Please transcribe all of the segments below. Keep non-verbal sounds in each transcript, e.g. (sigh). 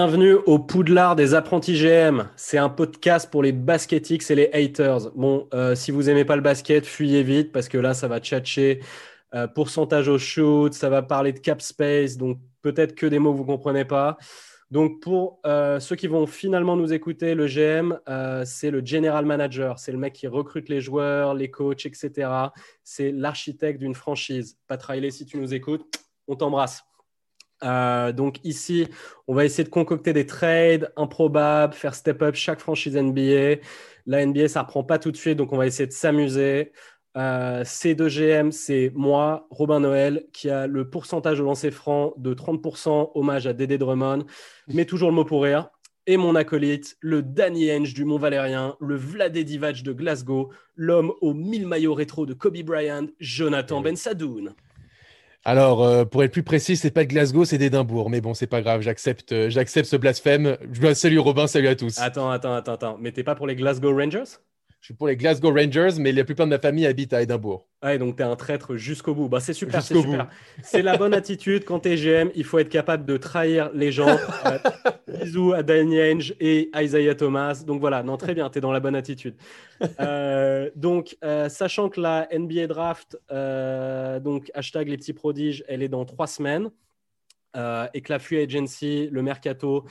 Bienvenue au Poudlard des apprentis GM. C'est un podcast pour les basketix et les haters. Bon, euh, si vous aimez pas le basket, fuyez vite parce que là, ça va tchatcher euh, pourcentage au shoot, ça va parler de cap space, donc peut-être que des mots que vous comprenez pas. Donc pour euh, ceux qui vont finalement nous écouter, le GM, c'est le general manager, c'est le mec qui recrute les joueurs, les coachs, etc. C'est l'architecte d'une franchise. Pat Riley, si tu nous écoutes, on t'embrasse. Euh, donc ici, on va essayer de concocter des trades improbables, faire step up chaque franchise NBA. La NBA, ça reprend pas tout de suite, donc on va essayer de s'amuser. Euh, C2GM, c'est moi, Robin Noël, qui a le pourcentage de lancer franc de 30%, hommage à Dédé Drummond, mais toujours le mot pour rire. Et mon acolyte, le Danny Henge du Mont Valérien, le Vladé Divac de Glasgow, l'homme aux 1000 maillots rétro de Kobe Bryant, Jonathan Ben Sadoun. Alors, euh, pour être plus précis, c'est pas de Glasgow, c'est d'Édimbourg. Mais bon, c'est pas grave, j'accepte, euh, j'accepte ce blasphème. Salut Robin, salut à tous. Attends, attends, attends, attends. Mais t'es pas pour les Glasgow Rangers? Je suis pour les Glasgow Rangers, mais la plupart de ma famille habite à Édimbourg. Ouais, donc tu es un traître jusqu'au bout. Bah, c'est super, c'est super. (laughs) C'est la bonne attitude. Quand tu es GM, il faut être capable de trahir les gens. Euh, bisous à Danny Henge et Isaiah Thomas. Donc voilà, non, très bien, tu es dans la bonne attitude. Euh, donc, euh, sachant que la NBA Draft, donc hashtag les petits prodiges, elle est dans trois semaines. et que la Free Agency, le Mercato,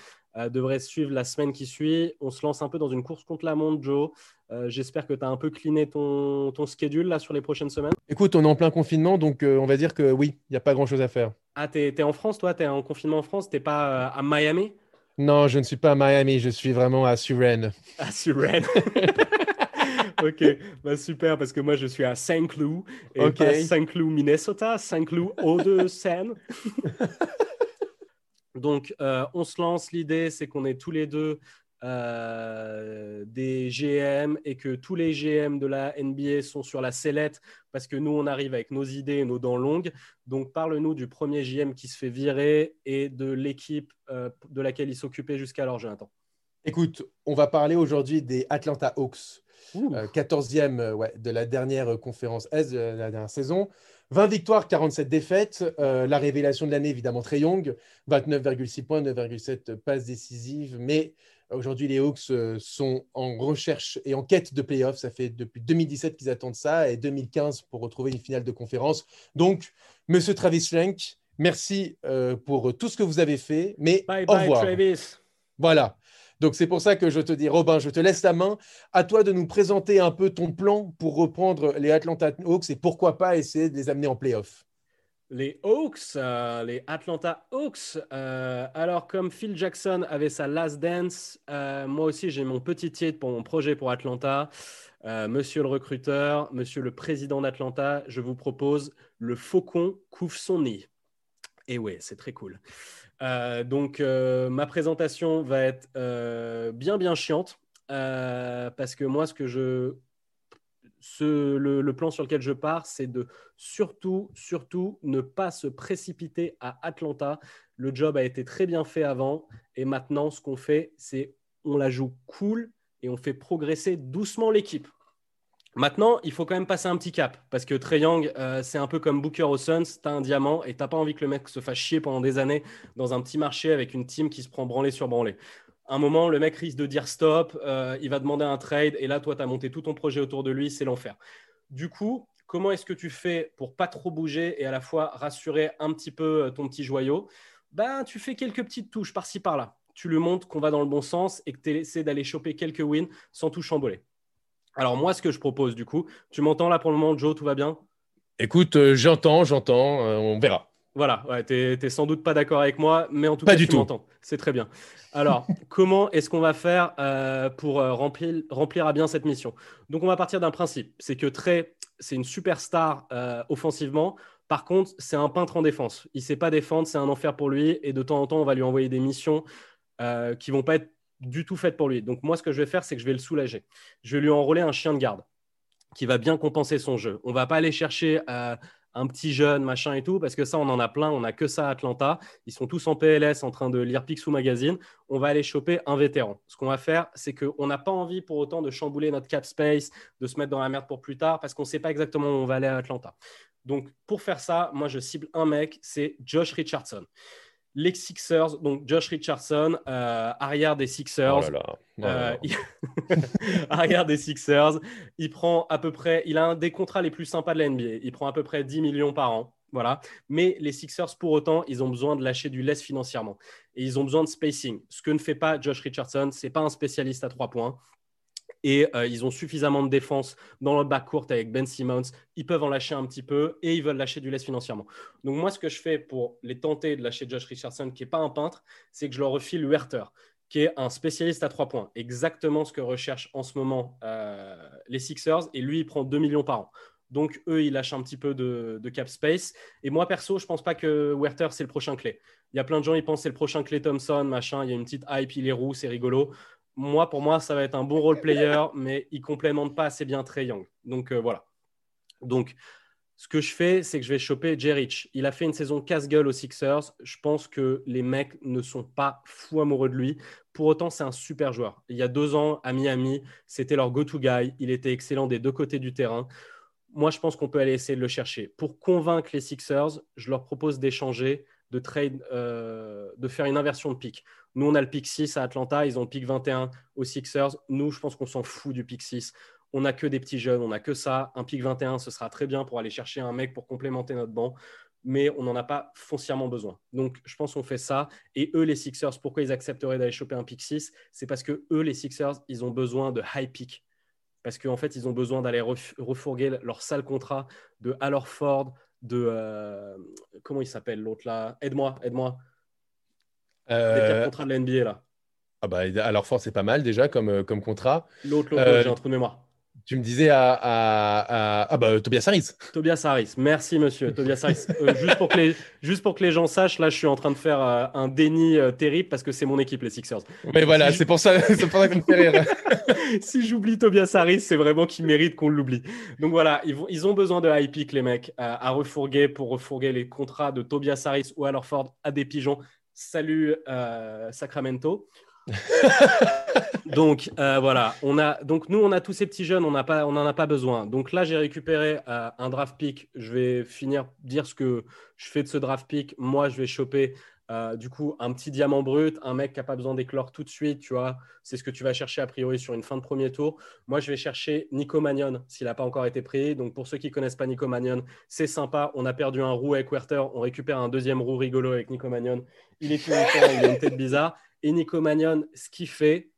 devrait suivre la semaine qui suit. On se lance un peu dans une course contre la montre, Joe. Euh, j'espère que tu as un peu cliné ton, ton schedule là, sur les prochaines semaines. Écoute, on est en plein confinement, donc euh, on va dire que oui, il n'y a pas grand-chose à faire. Ah, tu es, en France, toi? Tu es en confinement en France? Tu pas euh, à Miami? Non, je ne suis pas à Miami, je suis vraiment à Suresnes. (laughs) À Suresnes (laughs) Ok, bah super, parce que moi je suis à Saint Cloud, et pas Saint Cloud, Minnesota, Saint Cloud, Hauts-de-Seine. (laughs) Donc, on se lance. L'idée, c'est qu'on est tous les deux euh, des GM et que tous les GM de la NBA sont sur la sellette parce que nous, on arrive avec nos idées et nos dents longues. Donc, parle-nous du premier GM qui se fait virer et de l'équipe euh, de laquelle il s'occupait jusqu'alors, Jonathan. Écoute, on va parler aujourd'hui des Atlanta Hawks, 14e euh, ouais, de la dernière conférence S de la dernière saison. 20 victoires, 47 défaites. la révélation de l'année, évidemment, très young. 29,6 points, 9,7 passes décisives. Mais Aujourd'hui, les Hawks euh, sont en recherche et en quête de playoffs. Ça fait depuis 2017 qu'ils attendent ça et 2015 pour retrouver une finale de conférence. Donc, monsieur Travis Schlenk, merci euh, pour tout ce que vous avez fait. Mais bye au revoir. Travis. Voilà. Donc, c'est pour ça que je te dis, Robin, je te laisse la main. À toi de nous présenter un peu ton plan pour reprendre les Atlanta Hawks et pourquoi pas essayer de les amener en playoffs. Les Hawks, euh, les Atlanta Hawks. Euh, alors, comme Phil Jackson avait sa last dance, euh, moi aussi j'ai mon petit titre pour mon projet pour Atlanta. monsieur le recruteur, monsieur le président d'Atlanta, je vous propose le faucon couvre son nid. Et ouais, c'est très cool. donc, ma présentation va être bien, bien chiante. parce que moi, ce que je le, plan sur lequel je pars, c'est de surtout, surtout ne pas se précipiter à Atlanta. Le job a été très bien fait avant et maintenant, ce qu'on fait, c'est on la joue cool et on fait progresser doucement l'équipe. Maintenant, il faut quand même passer un petit cap parce que Trey Young, euh, c'est un peu comme Booker au Suns. Tu as un diamant et tu n'as pas envie que le mec se fasse chier pendant des années dans un petit marché avec une team qui se prend branlée sur branlée un moment, le mec risque de dire stop, euh, il va demander un trade, et là, toi, tu as monté tout ton projet autour de lui, c'est l'enfer. Du coup, comment est-ce que tu fais pour pas trop bouger et à la fois rassurer un petit peu euh, ton petit joyau? Ben, Tu fais quelques petites touches par-ci, par-là. Tu lui montres qu'on va dans le bon sens et que tu essaies d'aller choper quelques wins sans tout chamboler. Alors moi, ce que je propose, du coup, tu m'entends là pour le moment, Joe, tout va bien? Écoute, euh, j'entends, j'entends, on verra. Voilà, ouais, tu n'es sans doute pas d'accord avec moi, mais en tout cas, du tu m'entends. C'est très bien. Alors, (laughs) comment est-ce qu'on va faire euh, pour euh, remplir, remplir à bien cette mission? Donc, on va partir d'un principe c'est que Trey, c'est une superstar euh, offensivement. Par contre, c'est un peintre en défense. Il ne sait pas défendre, c'est un enfer pour lui. Et de temps en temps, on va lui envoyer des missions qui ne vont pas être du tout faites pour lui. Donc, moi, ce que je vais faire, c'est que je vais le soulager. Je vais lui enrôler un chien de garde qui va bien compenser son jeu. On ne va pas aller chercher un petit jeune, machin et tout, parce que ça, on en a plein, on n'a que ça à Atlanta. Ils sont tous en PLS en train de lire Picsou Magazine. On va aller choper un vétéran. Ce qu'on va faire, c'est qu'on n'a pas envie pour autant de chambouler notre cap space, de se mettre dans la merde pour plus tard, parce qu'on ne sait pas exactement où on va aller à Atlanta. Donc, pour faire ça, moi, je cible un mec, c'est Josh Richardson. Les Sixers, donc Josh Richardson, euh, arrière des Sixers. Oh là là. Oh (laughs) arrière des Sixers. Il prend à peu près, il a un des contrats les plus sympas de la NBA. Il prend à peu près 10 millions par an. Voilà. Mais les Sixers, pour autant, ils ont besoin de lâcher du less financièrement. Et ils ont besoin de spacing. Ce que ne fait pas Josh Richardson, c'est pas un spécialiste à trois points et euh, ils ont suffisamment de défense dans le court avec Ben Simmons. Ils peuvent en lâcher un petit peu et ils veulent lâcher du less financièrement. Donc moi, ce que je fais pour les tenter de lâcher Josh Richardson, qui n'est pas un peintre, c'est que je leur refile Werther, qui est un spécialiste à trois points. Exactement ce que recherchent en ce moment euh, les Sixers. Et lui, il prend 2 millions par an. Donc, eux, ils lâchent un petit peu de, cap space. Et moi, perso, je pense pas que Werther, c'est le prochain clé. Il y a plein de gens, ils pensent c'est le prochain clé Thompson, machin. Il y a une petite hype, il est roux, c'est rigolo moi, pour moi, ça va être un bon role player, mais il complémente pas assez bien Trey Young. Donc euh, voilà. Donc, ce que je fais, c'est que je vais choper Jerich. Il a fait une saison casse-gueule aux Sixers. Je pense que les mecs ne sont pas fous amoureux de lui. Pour autant, c'est un super joueur. Il y a deux ans, à Miami, c'était leur go-to guy. Il était excellent des deux côtés du terrain. Moi, je pense qu'on peut aller essayer de le chercher. Pour convaincre les Sixers, je leur propose d'échanger, de trade, euh, de faire une inversion de pick. Nous, on a le pick 6 à Atlanta, ils ont le pick 21 aux Sixers. Nous, je pense qu'on s'en fout du pick 6. On n'a que des petits jeunes, on n'a que ça. Un pick 21, ce sera très bien pour aller chercher un mec pour complémenter notre banc, mais on n'en a pas foncièrement besoin. Donc, je pense qu'on fait ça. Et eux, les Sixers, pourquoi ils accepteraient d'aller choper un pick 6 C'est parce que eux, les Sixers, ils ont besoin de high pick. Parce qu'en fait, ils ont besoin d'aller refourguer leur sale contrat de Alor Ford, de. Euh, comment il s'appelle l'autre là? Aide-moi, aide-moi. Euh... contrat de la NBA là. Ah bah, alors fort, c'est pas mal déjà comme, euh, comme contrat. L'autre, l'autre, euh, j'ai un trou de mémoire. Tu me disais à, à, à... Ah bah, Tobias Harris. Tobias Harris, merci monsieur. Tobias Harris. Euh, juste, pour que les, juste pour que les gens sachent, là je suis en train de faire un déni terrible parce que c'est mon équipe, les Sixers. Mais voilà, c'est pour ça, (laughs) c'est pour ça que me fait rire. (laughs) si j'oublie Tobias Harris, c'est vraiment qu'il mérite qu'on l'oublie. Donc voilà, ils, vont, ils ont besoin de high pick, les mecs, à refourguer pour refourguer les contrats de Tobias Harris ou alors Ford à des pigeons salut euh, Sacramento. (laughs) donc euh, voilà, on a donc nous on a tous ces petits jeunes, on n'a a pas besoin. Donc là j'ai récupéré euh, un draft pick. Je vais finir dire ce que je fais de ce draft pick. Moi je vais choper euh, du coup, un petit diamant brut, un mec qui n'a pas besoin d'éclore tout de suite, tu vois, c'est ce que tu vas chercher a priori sur une fin de premier tour. Moi, je vais chercher Nico Magnon s'il n'a pas encore été pris. Donc, pour ceux qui ne connaissent pas Nico Magnon, c'est sympa. On a perdu un roux avec Werther, on récupère un deuxième roux rigolo avec Nico Magnon. Il est tout le il a une tête bizarre. Et Nico Magnon, ce qu'il fait,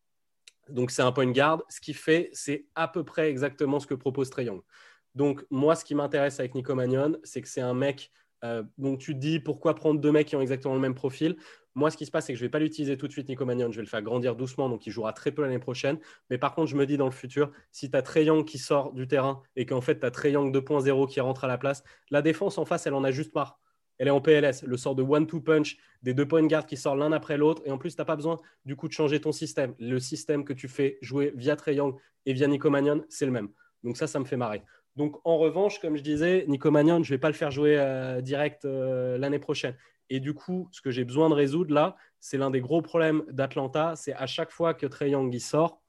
donc c'est un point de garde, ce qu'il fait, c'est à peu près exactement ce que propose Trey Young. Donc, moi, ce qui m'intéresse avec Nico Magnon, c'est que c'est un mec euh, donc tu te dis pourquoi prendre deux mecs qui ont exactement le même profil? Moi, ce qui se passe, c'est que je ne vais pas l'utiliser tout de suite, Nico Magnon. Je vais le faire grandir doucement, donc il jouera très peu l'année prochaine. Mais par contre, je me dis dans le futur, si tu as qui sort du terrain et qu'en fait, tu as Trey Young 2.0 qui rentre à la place, la défense en face, elle en a juste marre. Elle est en PLS, le sort de one-two punch, des deux point guard qui sortent l'un après l'autre. Et en plus, tu n'as pas besoin du coup de changer ton système. Le système que tu fais jouer via Trey Young et via Nico Magnon, c'est le même. Donc ça, ça me fait marrer. Donc, en revanche, comme je disais, Nico Magnon, je ne vais pas le faire jouer euh, direct euh, l'année prochaine. Et du coup, ce que j'ai besoin de résoudre là, c'est l'un des gros problèmes d'Atlanta. C'est à chaque fois que Trey Young y sort,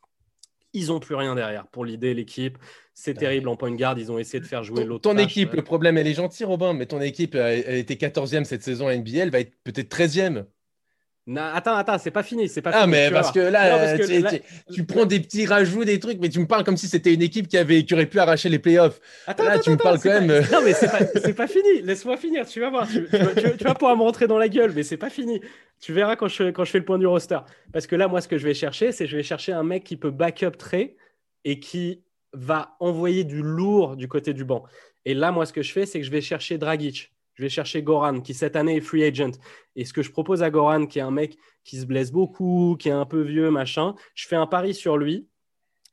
ils n'ont plus rien derrière pour l'idée, l'équipe. C'est terrible en point de garde. Ils ont essayé de faire jouer l'autre. Ton, équipe, le problème, elle est gentille, Robin, mais ton équipe, elle, était 14e cette saison à NBA. Elle va être peut-être 13e attends, attends, c'est pas fini, c'est pas ah, mais parce que là, tu, prends des petits rajouts, des trucs, mais tu me parles comme si c'était une équipe qui avait, qui aurait pu arracher les playoffs. Attends, là, tu me parles quand même. Non, mais c'est pas, pas, fini. Laisse-moi finir. Tu vas voir. Tu, vas pouvoir me rentrer dans la gueule, mais c'est pas fini. Tu verras quand je, quand je fais le point du roster. Parce que là, moi, ce que je vais chercher, c'est je vais chercher un mec qui peut backup très et qui va envoyer du lourd du côté du banc. Et là, moi, ce que je fais, c'est que je vais chercher Dragic je vais chercher Goran, qui cette année est free agent. Et ce que je propose à Goran, qui est un mec qui se blesse beaucoup, qui est un peu vieux, machin, je fais un pari sur lui.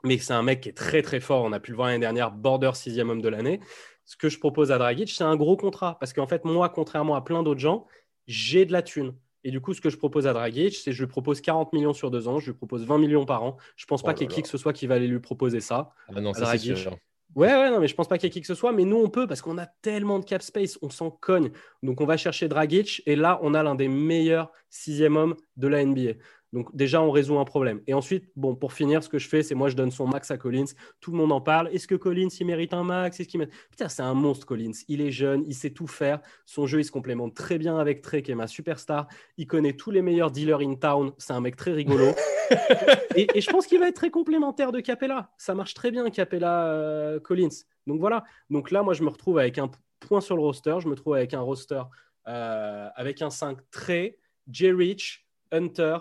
Mais c'est un mec qui est très très fort. On a pu le voir l'année dernière, border sixième homme de l'année. Ce que je propose à Dragic, c'est un gros contrat. Parce qu'en fait, moi, contrairement à plein d'autres gens, j'ai de la thune. Et du coup, ce que je propose à Dragic, c'est je lui propose 40 millions sur deux ans, je lui propose 20 millions par an. Je ne pense pas oh qu'il y ait qui que ce soit qui va aller lui proposer ça. Ah non, ça c'est sûr. Ouais, ouais, non, mais je pense pas qu'il y ait qui que ce soit. Mais nous, on peut parce qu'on a tellement de cap space, on s'en cogne. Donc, on va chercher Dragic. Et là, on a l'un des meilleurs sixième hommes de la NBA. Donc déjà, on résout un problème. Et ensuite, bon, pour finir, ce que je fais, c'est moi, je donne son max à Collins. Tout le monde en parle. Est-ce que Collins, il mérite un max? Est-ce qu'il Putain, c'est un monstre, Collins. Il est jeune, il sait tout faire. Son jeu, il se complémente très bien avec Trey, qui est ma superstar. Il connaît tous les meilleurs dealers in town. C'est un mec très rigolo. (laughs) et, je pense qu'il va être très complémentaire de Capella. Ça marche très bien, Capella euh, Collins. Donc voilà. Donc là, moi, je me retrouve avec un point sur le roster. Je me trouve avec un roster euh, avec un 5 Trey, J. Rich, Hunter,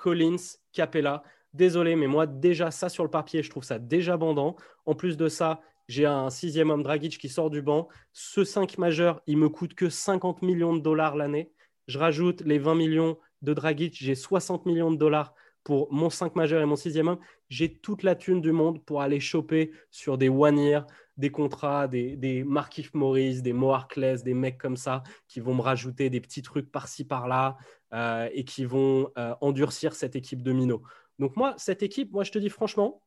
Collins, Capella. Désolé, mais moi, déjà, ça sur le papier, je trouve ça déjà bandant. En plus de ça, j'ai un sixième homme Dragic qui sort du banc. Ce 5 majeur, il me coûte que 50 millions de dollars l'année. Je rajoute les 20 millions de Dragic, j'ai 60 millions de dollars pour mon 5 majeur et mon sixième homme. J'ai toute la thune du monde pour aller choper sur des one year, des contrats, des, des Markif Morris, des Mo des mecs comme ça qui vont me rajouter des petits trucs par-ci par-là euh, et qui vont euh, endurcir cette équipe de Mino. Donc moi, cette équipe, moi je te dis franchement,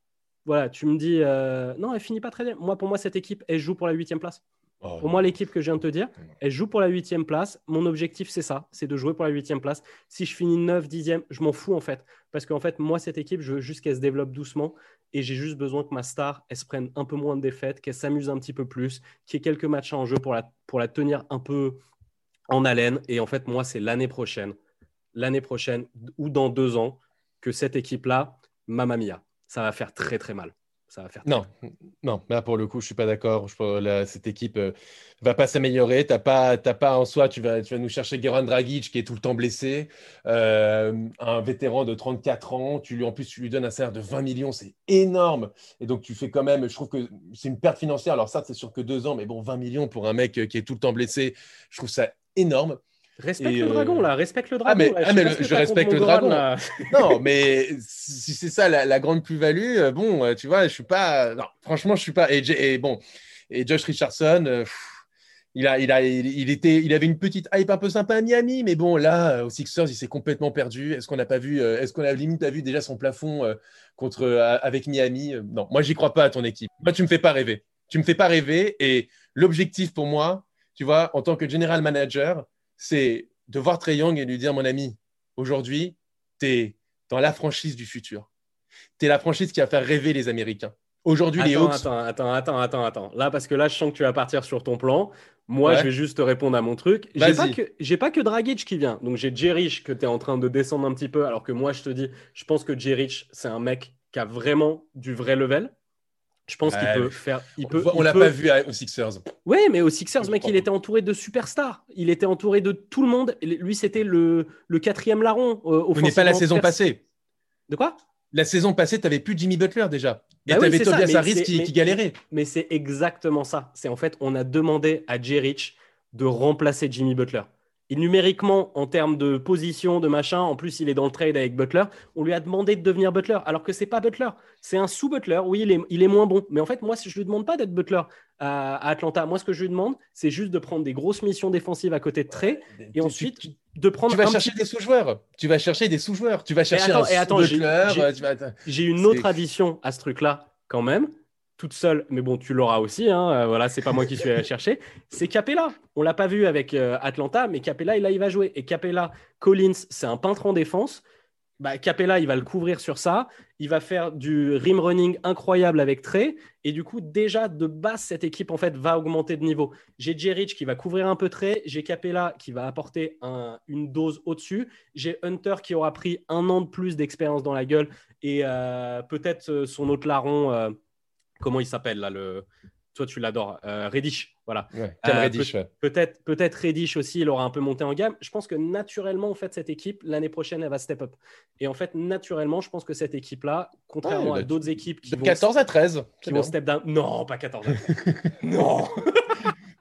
voilà, tu me dis, euh, non, elle finit pas très bien. Moi, pour moi, cette équipe, elle joue pour la huitième place. Oh, pour moi, l'équipe que je viens de te dire, elle joue pour la huitième place. Mon objectif, c'est ça, c'est de jouer pour la huitième place. Si je finis 9, 10e, je m'en fous en fait. Parce qu'en fait, moi, cette équipe, je veux juste qu'elle se développe doucement. Et j'ai juste besoin que ma star, elle se prenne un peu moins de défaites, qu'elle s'amuse un petit peu plus, qu'il y ait quelques matchs en jeu pour la, pour la tenir un peu en haleine. Et en fait, moi, c'est l'année prochaine, l'année prochaine ou dans deux ans, que cette équipe-là, Mamma Mia, ça va faire très très mal va faire. Non, non, là pour le coup, je suis pas d'accord. Cette équipe euh, va pas s'améliorer. T'as pas, pas en soi, tu vas, tu vas nous chercher Geron Dragic qui est tout le temps blessé, euh, un vétéran de 34 ans. Tu lui, en plus, tu lui donnes un salaire de 20 millions, c'est énorme. Et donc tu fais quand même, je trouve que c'est une perte financière. Alors ça, c'est sûr que deux ans, mais bon, 20 millions pour un mec qui est tout le temps blessé, je trouve ça énorme. Respecte le dragon, là, respecte le dragon. Ah, mais, ah, je, respecte le dragon. (laughs) non, mais si c'est ça la, grande plus-value, euh, bon, euh, tu vois, je suis pas. Non, franchement, je suis pas. Et, bon, et Josh Richardson, euh, il, a, il, a, il, était, il avait une petite hype un peu sympa à Miami, mais bon, là, aux Sixers, il s'est complètement perdu. Est-ce qu'on n'a pas vu, est-ce qu'on a limite pas vu déjà son plafond contre, avec Miami Non, moi, j'y crois pas à ton équipe. Moi, tu me fais pas rêver. Tu me fais pas rêver. Et l'objectif pour moi, tu vois, en tant que general manager, c'est de voir Trey Young et lui dire, mon ami, aujourd'hui, tu es dans la franchise du futur. Tu es la franchise qui va faire rêver les Américains. Aujourd'hui, les Hawks. Attends, attends, attends, attends, attends. Là, parce que là, je sens que tu vas partir sur ton plan. Moi, je vais juste te répondre à mon truc. J'ai pas, que, pas que Dragic qui vient. Donc, j'ai Jerich que tu es en train de descendre un petit peu. Alors que moi, je te dis, je pense que Jerich, c'est un mec qui a vraiment du vrai level. Je pense qu'il peut faire. Il peut, on l'a pas vu aux Sixers. Oui, mais aux Sixers, mec, il était entouré de superstars. Il était entouré de tout le monde. Lui, c'était le, le quatrième larron. Euh, Vous n'êtes pas la saison passée. De quoi? La saison passée, tu n'avais plus Jimmy Butler déjà. Et bah tu avais Tobias Harris qui, qui, galérait. Mais c'est exactement ça. C'est en fait, on a demandé à Jay Rich de remplacer Jimmy Butler numériquement, en termes de position, de machin, en plus, il est dans le trade avec Butler. On lui a demandé de devenir Butler, alors que c'est pas Butler. C'est un sous-Butler. Oui, il est, il est moins bon. Mais en fait, moi, je lui demande pas d'être Butler à, Atlanta. Moi, ce que je lui demande, c'est juste de prendre des grosses missions défensives à côté de Trey et ensuite de prendre. Tu vas chercher des sous-joueurs. Tu vas chercher des sous-joueurs. Tu vas chercher un. J'ai une autre addition à ce truc-là, quand même toute seule, mais bon, tu l'auras aussi. Hein, euh, voilà, c'est pas moi qui suis allé chercher. (laughs) C'est Capella. On l'a pas vu avec euh, Atlanta, mais Capella, il, là, il va jouer. Et Capella, Collins, c'est un peintre en défense. Bah, Capella, il va le couvrir sur ça. Il va faire du rim running incroyable avec Trey. Et du coup, déjà de base, cette équipe en fait va augmenter de niveau. J'ai Jerich qui va couvrir un peu Trey. J'ai Capella qui va apporter une dose au-dessus. J'ai Hunter qui aura pris un an de plus d'expérience dans la gueule et euh, peut-être son autre larron comment il s'appelle là le toi tu l'adores euh, Reddish voilà. Euh, peut-être peut-être Reddish aussi il aura un peu monté en gamme. Je pense que naturellement en fait cette équipe l'année prochaine elle va step up. Et en fait naturellement je pense que cette équipe là contrairement à d'autres équipes qui de 14 à 13 qui vont step down. Non pas 14 à 13 (laughs) non (laughs)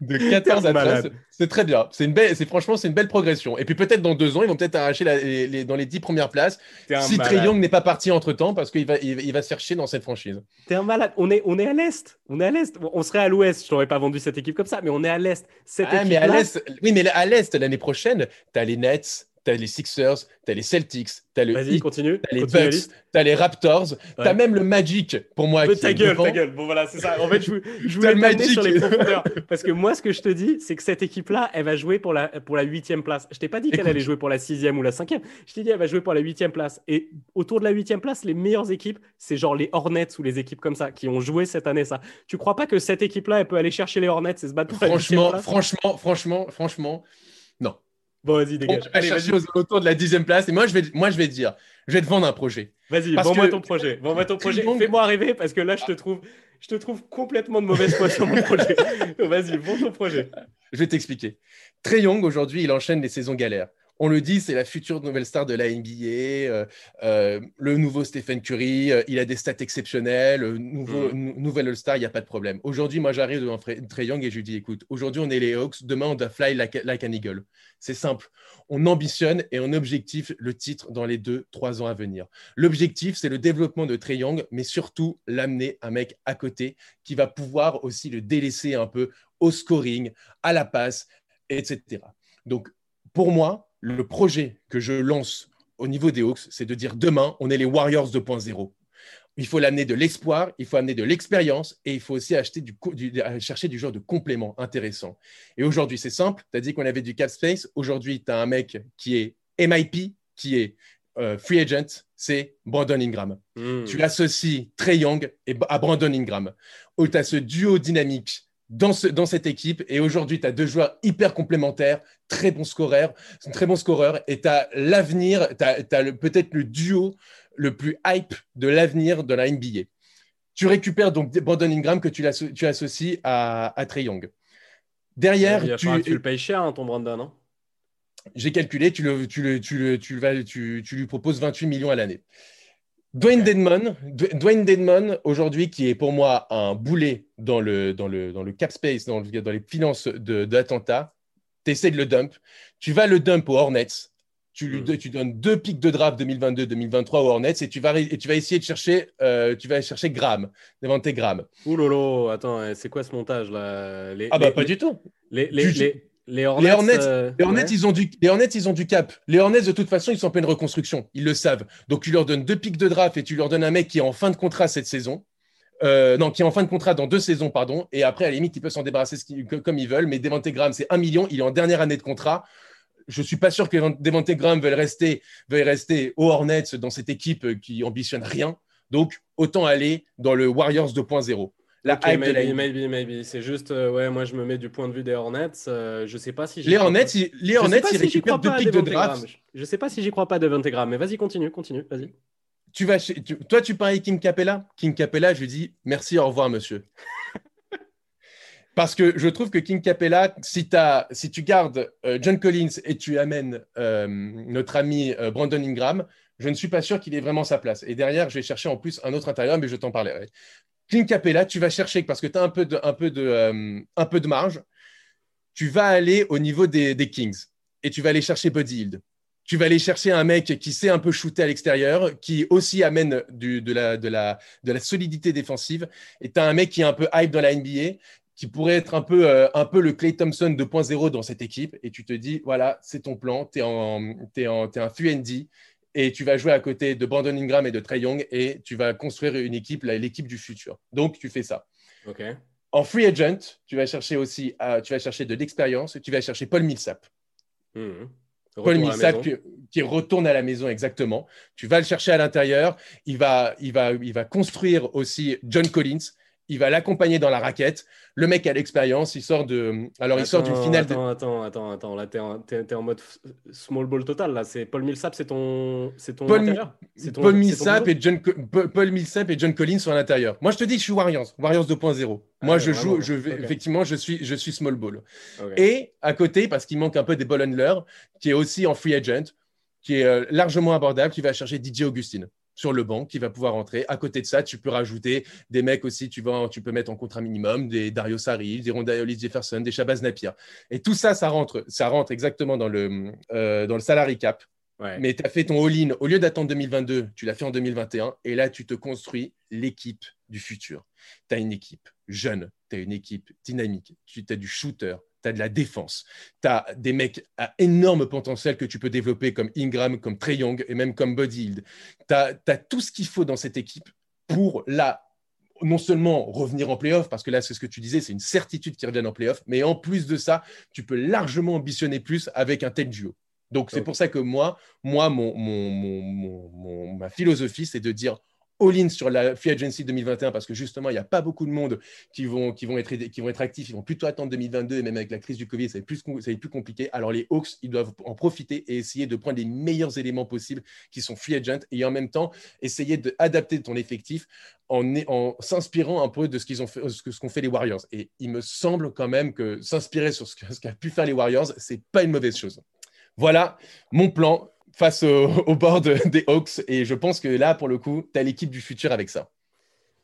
de 14 à 13. C'est très bien. C'est une belle, c'est franchement, c'est une belle progression. Et puis peut-être dans deux ans, ils vont peut-être arracher les, dans les 10 premières places. Si Trey Young n'est pas parti entre temps, parce qu'il va, il, va se faire chier dans cette franchise. T'es un malade. On est, on est à l'est. On est à l'est. On serait à l'ouest. Je t'aurais pas vendu cette équipe comme ça, mais on est à l'est. ah, mais à l'est. Oui, mais à l'est l'année prochaine, t'as les Nets, tu as les Sixers, tu as les Celtics, tu as le Vas-y, continue. Tu as les Bucks, tu as les Raptors, tu as même le Magic pour moi. Ta gueule, ta gueule. Bon, voilà, c'est ça. En fait, je, je voulais le sur les profondeurs. (laughs) Parce que moi, ce que je te dis, c'est que cette équipe-là, elle va jouer pour la, pour la 8 place. Je t'ai pas dit qu'elle allait jouer pour la 6 ou la 5 Je t'ai dit, elle va jouer pour la 8 place. Et autour de la 8 place, les meilleures équipes, c'est genre les Hornets ou les équipes comme ça qui ont joué cette année ça. Tu crois pas que cette équipe-là, elle peut aller chercher les Hornets et se battre pour franchement, la franchement, franchement, franchement, non. Bon, vas-y, dégage. On va chercher autour de la dixième place. Et moi, je vais, moi, je vais te dire, je vais te vendre un projet. Vas-y, vends-moi ton projet. Vends-moi ton projet. Fais-moi rêver parce que là, je te trouve, je te trouve complètement de mauvaise foi sur mon (laughs) projet. Vas-y, vends ton projet. Je vais t'expliquer. Trey Young, aujourd'hui, il enchaîne les saisons galères on le dit, c'est la future nouvelle star de la NBA, euh, euh, le nouveau Stephen Curry, euh, il a des stats exceptionnels, nouveau, mm. nouvel All-Star, il n'y a pas de problème. Aujourd'hui, moi, j'arrive devant Trey Young et je lui dis, écoute, aujourd'hui, on est les Hawks, demain, on doit fly like, like an eagle. C'est simple. On ambitionne et on objectif le titre dans les deux, trois ans à venir. L'objectif, c'est le développement de Trey Young, mais surtout l'amener un mec à côté qui va pouvoir aussi le délaisser un peu au scoring, à la passe, etc. Donc, pour moi, le projet que je lance au niveau des Hawks, c'est de dire demain, on est les Warriors 2.0. Il faut l'amener de l'espoir, il faut amener de l'expérience et il faut aussi acheter du, chercher du genre de complément intéressant. Et aujourd'hui, c'est simple. Tu as dit qu'on avait du cap space. Aujourd'hui, tu as un mec qui est MIP, qui est euh, free agent, c'est Brandon Ingram. Hmm. Tu associes Trey Young et, à Brandon Ingram. Tu as ce duo dynamique dans, dans cette équipe. Et aujourd'hui, tu as deux joueurs hyper complémentaires, très bons scoreurs, très bons scoreurs. Et tu as l'avenir, tu as, peut-être le duo le plus hype de l'avenir de la NBA. Tu récupères donc Brandon Ingram que tu, tu associes à, à Trey Young. Derrière, tu, tu, le payes cher, hein, ton Brandon, non J'ai calculé, tu, le, tu, le, tu, le, tu, tu, tu lui proposes 28 millions à l'année. Dwayne Dedmon, Dwayne aujourd'hui, qui est pour moi un boulet dans le, dans le, dans le cap space, dans, dans les finances d'Atlanta, tu essaies de le dump. Tu vas le dump aux Hornets. Tu, lui, hmm. tu donnes deux pics de draft 2022-2023 aux Hornets et tu vas, et tu vas essayer de chercher, euh, tu vas chercher Graham, Devante Graham. Ouh lolo, attends, eh, c'est quoi ce montage là? Ah bah pas du tout. Les, les, les Hornets, les Hornets, euh, ils ont du, les Hornets, ils ont du cap. Les Hornets, de toute façon, ils sont en pleine reconstruction. Ils le savent. Donc, tu leur donnes deux pics de draft et tu leur donnes un mec qui est en fin de contrat cette saison. Euh, non, qui est en fin de contrat dans deux saisons, pardon. Et après, à la limite, ils peuvent s'en débarrasser comme ils veulent. Mais Devante Graham, c'est un million. Il est en dernière année de contrat. Je ne suis pas sûr que Devante Graham veuille rester, veuille rester aux Hornets dans cette équipe qui ambitionne rien. Donc, autant aller dans le Warriors 2.0 la hype maybe, maybe, maybe. C'est juste, euh, ouais, moi je me mets du point de vue des Hornets. Euh, je sais pas si les Hornets, ils, les Hornets, ils récupèrent deux pics de draft. Je sais pas si j'y crois pas de Graham, mais vas-y, continue, continue, vas-y. Tu vas toi, tu paries King Capella? King Capella, je lui dis merci, au revoir, monsieur. (laughs) Parce que je trouve que King Capella, si, as, si tu gardes euh, John Collins et tu amènes notre ami Brandon Ingram, je ne suis pas sûr qu'il ait vraiment sa place. Et derrière, je vais chercher en plus un autre intérieur, mais je t'en parlerai. Clint Capella, tu vas chercher, parce que tu as euh, un peu de marge, tu vas aller au niveau des, Kings et tu vas aller chercher Buddy. Tu vas aller chercher un mec qui sait un peu shooter à l'extérieur, qui aussi amène de, la, solidité défensive. Et tu as un mec qui est un peu hype dans la NBA, qui pourrait être un peu, euh, le Clay Thompson 2.0 dans cette équipe. Et tu te dis, voilà, c'est ton plan, tu es, un FUND, et tu vas jouer à côté de Brandon Ingram et de Trey Young et tu vas construire une équipe, l'équipe du futur. Donc, tu fais ça. En free agent, tu vas chercher aussi tu vas chercher de l'expérience, tu vas chercher Paul Millsap. Mmh. Paul Millsap qui, retourne à la maison exactement. Tu vas le chercher à l'intérieur. Il va, il, va, il va construire aussi John Collins il va l'accompagner dans la raquette. Le mec a l'expérience, il sort de. Alors, il sort d'une finale. Attends, attends, attends, attends. Là, t'es en, es, en mode small ball total. Là, c'est Paul Millsap, c'est ton, c'est ton Paul, Paul Millsap et John, Paul Millsap et John Collins sont à l'intérieur. Moi, je te dis, je suis Warriors, Warriors 2.0. Ah Moi, je joue, je vais, effectivement, je suis, je suis small ball. Et à côté, parce qu'il manque un peu des ball handlers, qui est aussi en free agent, qui est euh, largement abordable, qui va chercher DJ Augustine sur le banc qui va pouvoir entrer. À côté de ça, tu peux rajouter des mecs aussi, tu, vas, tu peux mettre en contrat minimum, des Dario Sari, des Ronda Jefferson, des Shabazz Napier. Et tout ça, ça rentre, ça rentre exactement dans le, euh, dans le salary cap. Mais tu as fait ton all-in, au lieu d'attendre 2022, tu l'as fait en 2021, et là, tu te construis l'équipe du futur. Tu as une équipe jeune, tu as une équipe dynamique, tu as du shooter, tu as de la défense, tu as des mecs à énorme potentiel que tu peux développer comme Ingram, comme Trey Young et même comme Buddy Hield. Tu as, tout ce qu'il faut dans cette équipe pour là non seulement revenir en playoff, parce que là, c'est ce que tu disais, c'est une certitude qu'ils reviennent en playoff, mais en plus de ça, tu peux largement ambitionner plus avec un tel duo. Donc, c'est pour ça que moi, moi mon, mon, ma philosophie, c'est de dire all-in sur la Free Agency 2021 parce que justement, il n'y a pas beaucoup de monde qui vont, qui, vont être, qui vont être actifs. Ils vont plutôt attendre 2022 et même avec la crise du Covid, ça va être plus, plus compliqué. Alors, les Hawks, ils doivent en profiter et essayer de prendre les meilleurs éléments possibles qui sont free agent et en même temps, essayer d'adapter ton effectif en, en s'inspirant un peu de ce ce qu'ont fait les Warriors. Et il me semble quand même que s'inspirer sur ce qu'a pu faire les Warriors, c'est pas une mauvaise chose. Voilà mon plan face au, (laughs) au board des Hawks. Et je pense que là, pour le coup, tu as l'équipe du futur avec ça.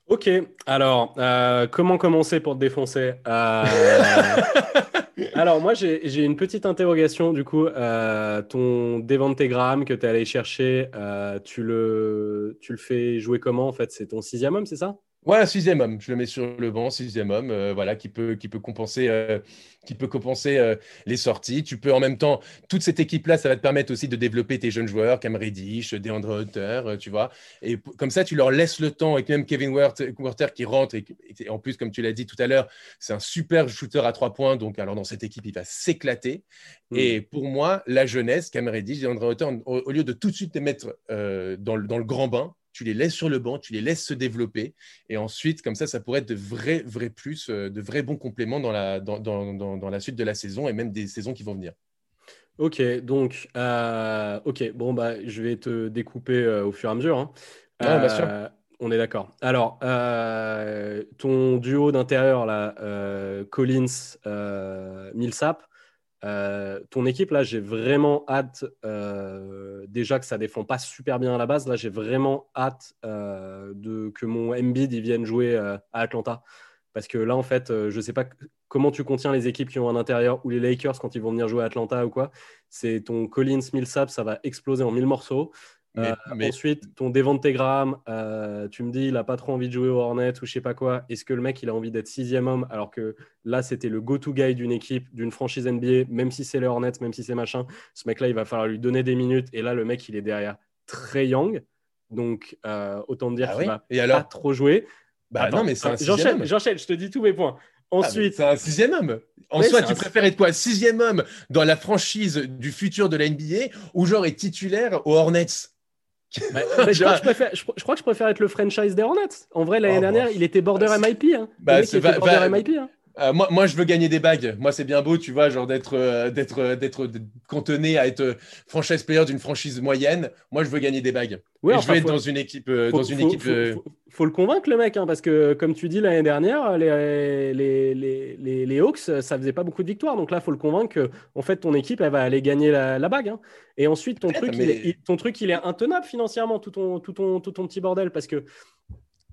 Ok, alors, euh, comment commencer pour te défoncer euh, (laughs) Alors, moi, j'ai une petite interrogation. Du coup, euh, ton Devantegram que tu es allé chercher, tu, le, tu le fais jouer comment en fait? C'est ton sixième homme, c'est ça? Ouais, sixième homme. Je le mets sur le banc, sixième homme, euh, voilà, qui peut, qui peut compenser, euh, qui peut compenser euh, les sorties. Tu peux en même temps, toute cette équipe-là, ça va te permettre aussi de développer tes jeunes joueurs, Cam Reddish, DeAndre Hunter, tu vois. Et comme ça, tu leur laisses le temps, et même Kevin Werther qui rentre, et, en plus, comme tu l'as dit tout à l'heure, c'est un super shooter à trois points. Donc, alors dans cette équipe, il va s'éclater. Mm. Et pour moi, la jeunesse, Cam Reddish, DeAndre Hunter, au, lieu de tout de suite te mettre dans dans le grand bain, tu les laisses sur le banc, tu les laisses se développer. Et ensuite, comme ça, ça pourrait être de vrais, vrais plus, euh, de vrais bons compléments dans la, dans, dans, dans, la suite de la saison et même des saisons qui vont venir. Ok, donc, euh, ok, bon, bah, je vais te découper euh, au fur et à mesure. Hein. bien sûr. On est d'accord. Alors, ton duo d'intérieur, là, Collins, Millsap, euh, ton équipe, là, j'ai vraiment hâte, euh, déjà que ça défend pas super bien à la base, là, j'ai vraiment hâte euh, de, que mon Embiid vienne jouer à Atlanta. Parce que là, en fait, je sais pas comment tu contiens les équipes qui ont un intérieur ou les Lakers quand ils vont venir jouer à Atlanta ou quoi. C'est ton Collins Millsap, ça va exploser en mille morceaux. Euh, ensuite, ton Devante euh, tu me dis, il n'a pas trop envie de jouer au Hornet ou je sais pas quoi. Est-ce que le mec, il a envie d'être sixième homme alors que là, c'était le go-to guy d'une équipe, d'une franchise NBA, même si c'est le Hornet, même si c'est machin. Ce mec-là, il va falloir lui donner des minutes. Et là, le mec, il est derrière très young. Donc, euh, autant dire ah qu'il va et alors pas trop jouer. Bah non, mais c'est un J'enchaîne, j'enchaîne, je te dis tous mes points. Ah, ensuite, c'est un sixième homme. En soi, tu préfères être quoi Sixième homme dans la franchise du futur de la NBA ou genre être titulaire aux Hornets? Bah, (laughs) je, crois que je, préfère, être le franchise des Hornets. En vrai, l'année oh, dernière, il était border MIP. Hein. Bah, border MIP. Hein. Euh, moi, moi, je veux gagner des bagues. Moi, c'est bien beau, tu vois, genre d'être, euh, d'être, euh, d'être cantonné à être franchise player d'une franchise moyenne. Moi, je veux gagner des bagues. Je veux être dans une équipe. dans une équipe faut, le convaincre, le mec, hein, parce que, comme tu dis, l'année dernière, les, les, les, les, Hawks, ça faisait pas beaucoup de victoires. Donc là, il faut le convaincre que, en fait, ton équipe, elle va aller gagner la, bague. Hein. Et ensuite, ton truc, il est, ton truc, il est intenable financièrement, tout ton, tout ton, tout ton petit bordel, parce que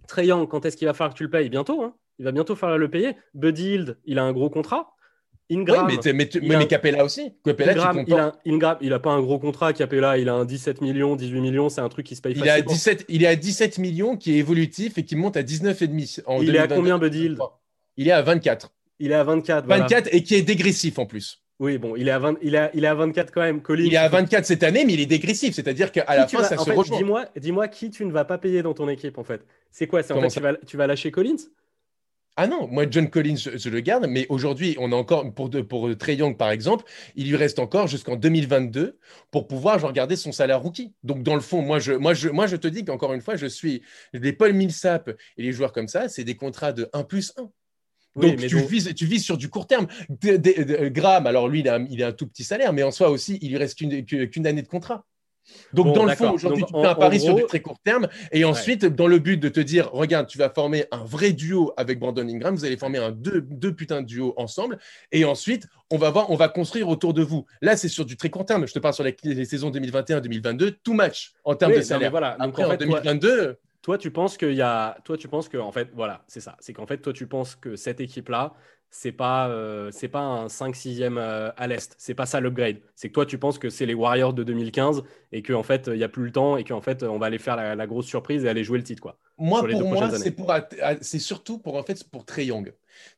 Trayan, quand est-ce qu'il va falloir que tu le payes? Bientôt. Hein il va bientôt falloir le payer. Buddy Hield, il a un gros contrat. Ingram, oui, mais, mais, Capella aussi. Capella, Ingram, il a, Ingram, il a pas un gros contrat. Capella, il a un 17 millions, 18 millions. C'est un truc qui se paye il a 17, Il est à 17 millions, qui est évolutif et qui monte à 19,5 en Il est à combien, Buddy Hield? Il est à 24. Il est à 24. 24 et qui est dégressif en plus. Oui, bon, il est, à 20, il, a, il est à 24 quand même. il est à 24 cette année, mais il est dégressif. C'est-à-dire qu'à la fin, ça se rejoint. Dis-moi dis qui tu ne vas pas payer dans ton équipe, en fait. C'est quoi en fait, tu, vas, tu vas lâcher Collins? Ah non, moi John Collins, je, le garde, mais aujourd'hui, on a encore, pour, pour Trey Young par exemple, il lui reste encore jusqu'en 2022 pour pouvoir regarder son salaire rookie. Donc dans le fond, moi je, moi je, moi, je te dis qu'encore une fois, je suis les Paul Millsap et les joueurs comme ça, c'est des contrats de 1 plus 1. Donc, tu, Vises, tu vises sur du court terme. Graham, alors lui, il a, il a, un tout petit salaire, mais en soi aussi, il lui reste qu'une année de contrat. Donc, dans le fond, aujourd'hui, tu fais un pari sur du très court terme. Et ensuite, dans le but de te dire, regarde, tu vas former un vrai duo avec Brandon Ingram, vous allez former un deux, deux putains de duos ensemble. Et ensuite, on va voir, on va construire autour de vous. Là, c'est sur du très court terme. Je te parle sur les, saisons 2021-2022, tout match en termes de salaire. Voilà. Donc, en, 2022. Toi, tu penses qu'il y a. Toi, tu penses que, en fait, voilà, c'est ça. C'est qu'en fait, toi, tu penses que cette équipe-là, c'est pas euh, c'est pas un 5 6e euh, à l'est. C'est pas ça l'upgrade. C'est que toi tu penses que c'est les Warriors de 2015 et qu'en en fait il y a plus le temps et qu'en fait on va aller faire la, grosse surprise et aller jouer le titre quoi moi pour moi c'est pour c'est surtout pour en fait pour Trey Young.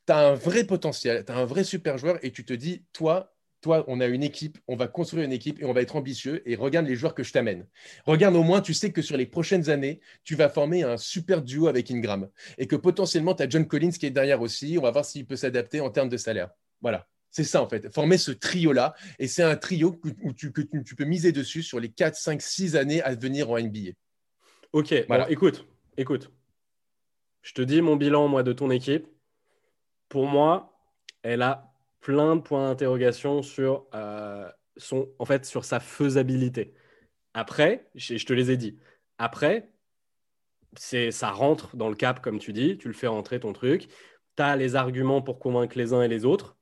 Tu as un vrai potentiel, tu as un vrai super joueur et tu te dis, toi, toi, on a une équipe, on va construire une équipe et on va être ambitieux et regarde les joueurs que je t'amène. Regarde au moins, tu sais que sur les prochaines années, tu vas former un super duo avec Ingram et que potentiellement, tu as John Collins qui est derrière aussi. On va voir s'il peut s'adapter en termes de salaire. Voilà. C'est ça, en fait. Former ce trio-là. Et c'est un trio où tu, que tu, peux miser dessus sur les 4, 5, 6 années à venir en NBA. Ok, voilà. écoute, écoute. Je te dis mon bilan, moi, de ton équipe. Pour moi, elle a plein de points d'interrogation sur, euh, son, en fait, sur sa faisabilité. Après, je, te les ai dit. Après, c'est ça rentre dans le cap, comme tu dis. Tu le fais rentrer ton truc. Tu as les arguments pour convaincre les uns et les autres.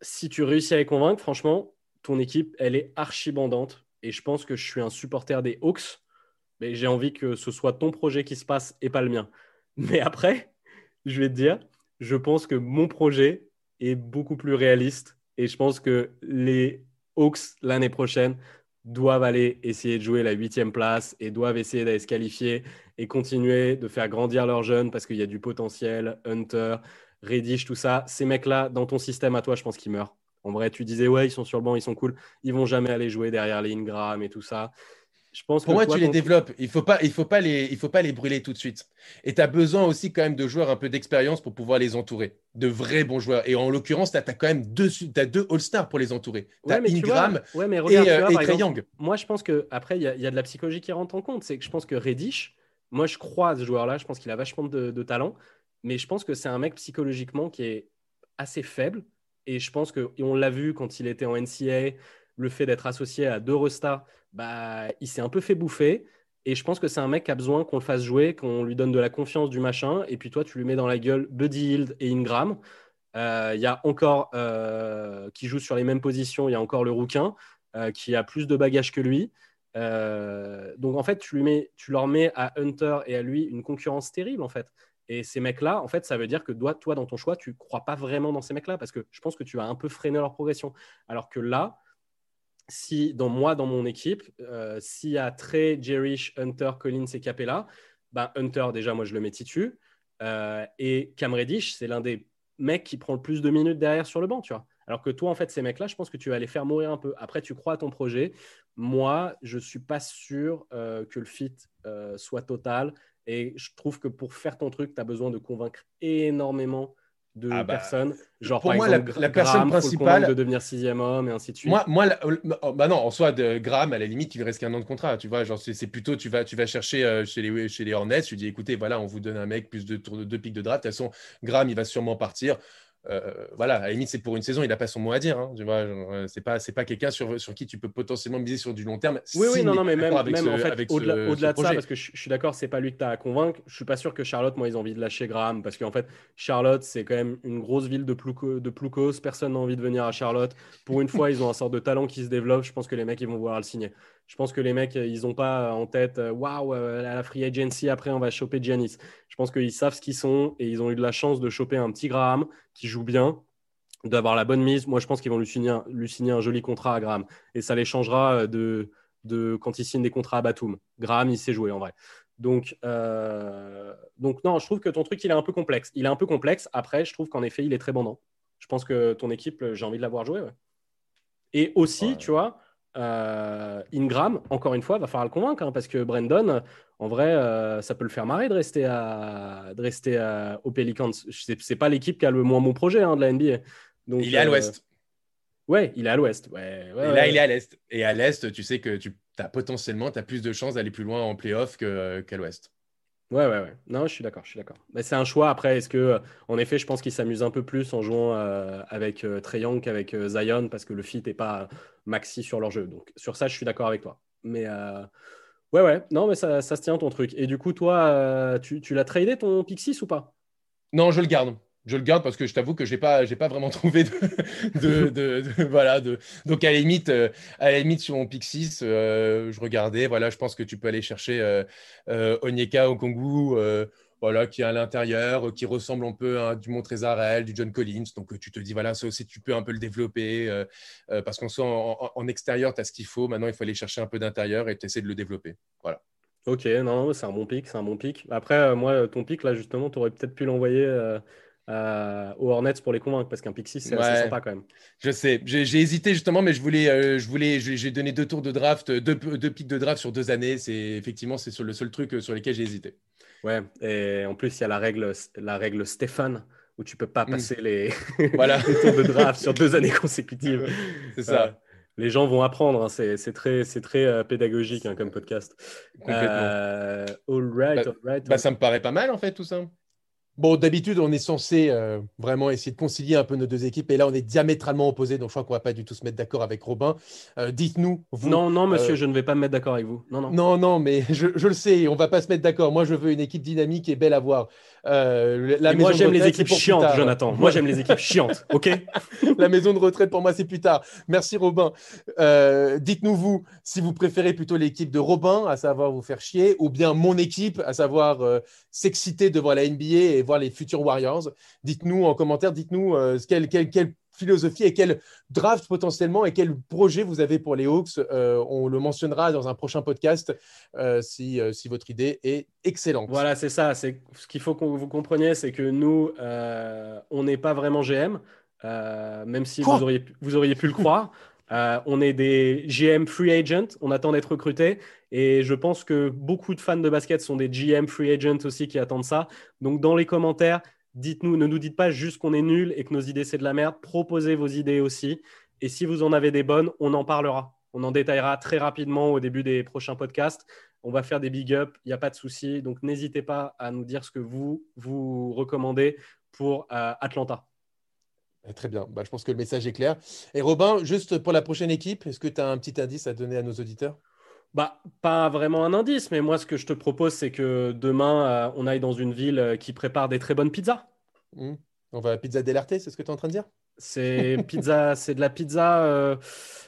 Si tu réussis à les convaincre, franchement, ton équipe, elle est archibandante. Et je pense que je suis un supporter des Hawks. Mais j'ai envie que ce soit ton projet qui se passe et pas le mien. Mais après, je vais te dire, je pense que mon projet, est beaucoup plus réaliste. Et je pense que les Hawks, l'année prochaine, doivent aller essayer de jouer la huitième place et doivent essayer d'aller se qualifier et continuer de faire grandir leurs jeunes parce qu'il y a du potentiel, Hunter, Reddish, tout ça. Ces mecs-là, dans ton système à toi, je pense qu'ils meurent. En vrai, tu disais, ouais, ils sont sur le banc, ils sont cool. Ils vont jamais aller jouer derrière les Ingram et tout ça. Pour moi, tu les développes. Il ne faut, pas, il faut, pas les, il faut pas les brûler tout de suite. Et tu as besoin aussi quand même de joueurs un peu d'expérience pour pouvoir les entourer. De vrais bons joueurs. Et en l'occurrence, tu as, quand même deux, as deux All-Stars pour les entourer. Tu as Ingram et, Trey Young. Moi, je pense qu'après, il y, y, a de la psychologie qui rentre en compte. C'est que je pense que Reddish, moi, je crois à ce joueur-là. Je pense qu'il a vachement de, de talent. Mais je pense que c'est un mec psychologiquement qui est assez faible. Et je pense qu'on l'a vu quand il était en NCA, le fait d'être associé à deux restas bah, il s'est un peu fait bouffer. Et je pense que c'est un mec qui a besoin qu'on le fasse jouer, qu'on lui donne de la confiance, du machin. Et puis toi, tu lui mets dans la gueule Buddy Hield et Ingram. Euh, il y a encore, euh, qui joue sur les mêmes positions, il y a encore le rouquin euh, qui a plus de bagages que lui. donc en fait, tu, lui leur mets à Hunter et à lui une concurrence terrible en fait. Et ces mecs-là, en fait, ça veut dire que toi, toi, dans ton choix, tu crois pas vraiment dans ces mecs-là parce que je pense que tu as un peu freiné leur progression. Alors que là, si dans moi, dans mon équipe, euh, s'il y a Trey, Jerish, Hunter, Collins et Capella, ben Hunter, déjà, moi, je le mets titu. Euh, et Cam Reddish, c'est l'un des mecs qui prend le plus de minutes derrière sur le banc, tu vois. Alors que toi, en fait, ces mecs-là, je pense que tu vas les faire mourir un peu. Après, tu crois à ton projet. Moi, je ne suis pas sûr euh, que le fit soit total. Et je trouve que pour faire ton truc, tu as besoin de convaincre énormément de ah bah, personnes. Genre, pour moi, la, personne principale. de devenir sixième homme et ainsi de suite. Moi, moi oh, bah non, en soi, de Graham, à la limite, il reste qu'un an de contrat. Tu vois, genre, c'est plutôt, tu vas, tu vas chercher euh, chez, les, chez les Hornets, tu dis, écoutez, voilà, on vous donne un mec, plus de, de deux pics de draft. De toute façon, Graham, il va sûrement partir. Euh, voilà, à la limite, c'est pour une saison, il n'a pas son mot à dire. Hein, tu vois, euh, c'est pas, c'est pas quelqu'un sur, sur qui tu peux potentiellement miser sur du long terme. Oui, oui, non, non, mais même, même en fait, au-delà, de ça, parce que je, suis d'accord, c'est pas lui que tu as à convaincre. Je suis pas sûr que Charlotte, moi, ils ont envie de lâcher Graham, parce qu'en fait, Charlotte, c'est quand même une grosse ville de, Plouco, de Ploucos. Personne n'a envie de venir à Charlotte. Pour une fois, ils ont un sort de talent qui se développe. Je pense que les mecs, ils vont vouloir le signer. Je pense que les mecs, ils n'ont pas en tête, euh, waouh, à la free agency, après, on va choper Giannis. Je pense qu'ils savent ce qu'ils sont et ils ont eu de la chance de choper un petit Graham qui joue bien d'avoir la bonne mise. Moi, je pense qu'ils vont lui signer, un, lui signer un joli contrat à Graham. Et ça les changera euh, de, de quand ils signent des contrats à Batum. Graham, il sait jouer en vrai. Donc, euh, donc, non, je trouve que ton truc, il est un peu complexe. Il est un peu complexe. Après, je trouve qu'en effet, il est très bandant. Je pense que ton équipe, j'ai envie de l'avoir joué. Et aussi, tu vois, euh, Ingram, encore une fois, va falloir le convaincre hein, parce que Brandon, en vrai, ça peut le faire marrer de rester, à, de rester à, aux Pelicans. C'est pas l'équipe qui a le moins bon projet hein, de la NBA il est à euh, l'ouest. Ouais, il est à l'ouest. Ouais, et là, il est à l'est. Et à l'est, tu sais que tu as potentiellement as plus de chances d'aller plus loin en playoff qu'à l'ouest. Ouais, ouais, ouais. Non, je suis d'accord, je suis d'accord. Mais c'est un choix. Après, est-ce que, euh, en effet, je pense qu'il s'amuse un peu plus en jouant euh, avec euh, qu'avec Zion parce que le fit n'est pas maxi sur leur jeu. Donc, sur ça, je suis d'accord avec toi. Mais ouais, ouais. Non, mais ça, ça, se tient ton truc. Et du coup, toi, tu, tu l'as tradé ton Pixis ou pas? Non, je le garde je le garde parce que je t'avoue que je n'ai pas, pas vraiment (laughs) trouvé de, de, voilà. Donc, à la limite, euh, à la limite sur mon Pixis, euh, je regardais. Voilà, je pense que tu peux aller chercher euh, euh Onyeka Okongu, voilà, qui est à l'intérieur, qui ressemble un peu à du Montrezarel, du John Collins. Donc, tu te dis, voilà, ça aussi, tu peux un peu le développer parce qu'en soit en, extérieur, tu as ce qu'il faut. Maintenant, il faut aller chercher un peu d'intérieur et tu essaies de le développer. Voilà. Ok, non, c'est un bon pic, c'est un bon pic. Après, moi, ton pic, là, justement, tu aurais peut-être pu l'envoyer euh, aux Hornets pour les convaincre parce qu'un pick 6 c'est assez sympa quand même. Je sais, j'ai hésité justement, mais je voulais, euh, je voulais, j'ai donné deux tours de draft, deux, deux pics de draft sur deux années. C'est effectivement c'est sur le seul truc sur lequel j'ai hésité. Ouais, et en plus il y a la règle, la règle Stéphane où tu peux pas mm. passer (laughs) les, voilà. tours de draft sur deux années consécutives. (laughs) C'est ça les gens vont apprendre. Hein. C'est très, très euh, pédagogique hein, comme podcast. Complètement. Euh, all right, bah, all right. Bah, ça me paraît pas mal en fait tout ça. Bon, d'habitude, on est censé euh, vraiment essayer de concilier un peu nos deux équipes. Et là, on est diamétralement opposés. Donc, je crois qu'on ne va pas du tout se mettre d'accord avec Robin. Euh, dites-nous, vous. Non, non, monsieur, euh, je ne vais pas me mettre d'accord avec vous. Non, non. Non, non, mais (laughs) je, le sais, on ne va pas se mettre d'accord. Moi, je veux une équipe dynamique et belle à voir. La moi, j'aime les équipes chiantes, Jonathan. Moi, j'aime les équipes chiantes. OK (laughs) La maison de retraite, pour moi, c'est plus tard. Merci, Robin. Dites-nous, vous, si vous préférez plutôt l'équipe de Robin, à savoir vous faire chier, ou bien mon équipe, à savoir s'exciter devant la NBA et voir les futurs Warriors. Dites-nous en commentaire, dites-nous euh, quelle, quelle, philosophie et quel draft potentiellement et quel projet vous avez pour les Hawks. Euh, on le mentionnera dans un prochain podcast euh, si, si, votre idée est excellente. Voilà, c'est ça. C'est ce qu'il faut que vous compreniez, c'est que nous, on n'est pas vraiment GM, même si vous auriez, vous auriez pu le croire. (laughs) Euh, on est des GM free agent, on attend d'être recrutés. Et je pense que beaucoup de fans de basket sont des GM free agent aussi qui attendent ça. Donc dans les commentaires, dites-nous, ne nous dites pas juste qu'on est nul et que nos idées c'est de la merde. Proposez vos idées aussi. Et si vous en avez des bonnes, on en parlera. On en détaillera très rapidement au début des prochains podcasts. On va faire des big up, il n'y a pas de souci. Donc n'hésitez pas à nous dire ce que vous vous recommandez pour euh, Atlanta. Eh, très bien, bah, je pense que le message est clair. Et Robin, juste pour la prochaine équipe, est-ce que tu as un petit indice à donner à nos auditeurs? Bah, pas vraiment un indice, mais moi, ce que je te propose, c'est que demain, euh, on aille dans une ville euh, qui prépare des très bonnes pizzas. Mmh. On va à Pizza Dell'Arte, c'est ce que tu es en train de dire? C'est pizza, c'est de la pizza, euh,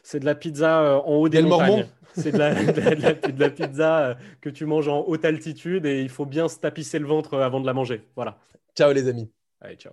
c'est de la pizza en haut des montagnes. C'est (laughs) de la, de la, pizza que tu manges en haute altitude et il faut bien se tapisser le ventre avant de la manger. Voilà. Ciao les amis. Allez, ciao.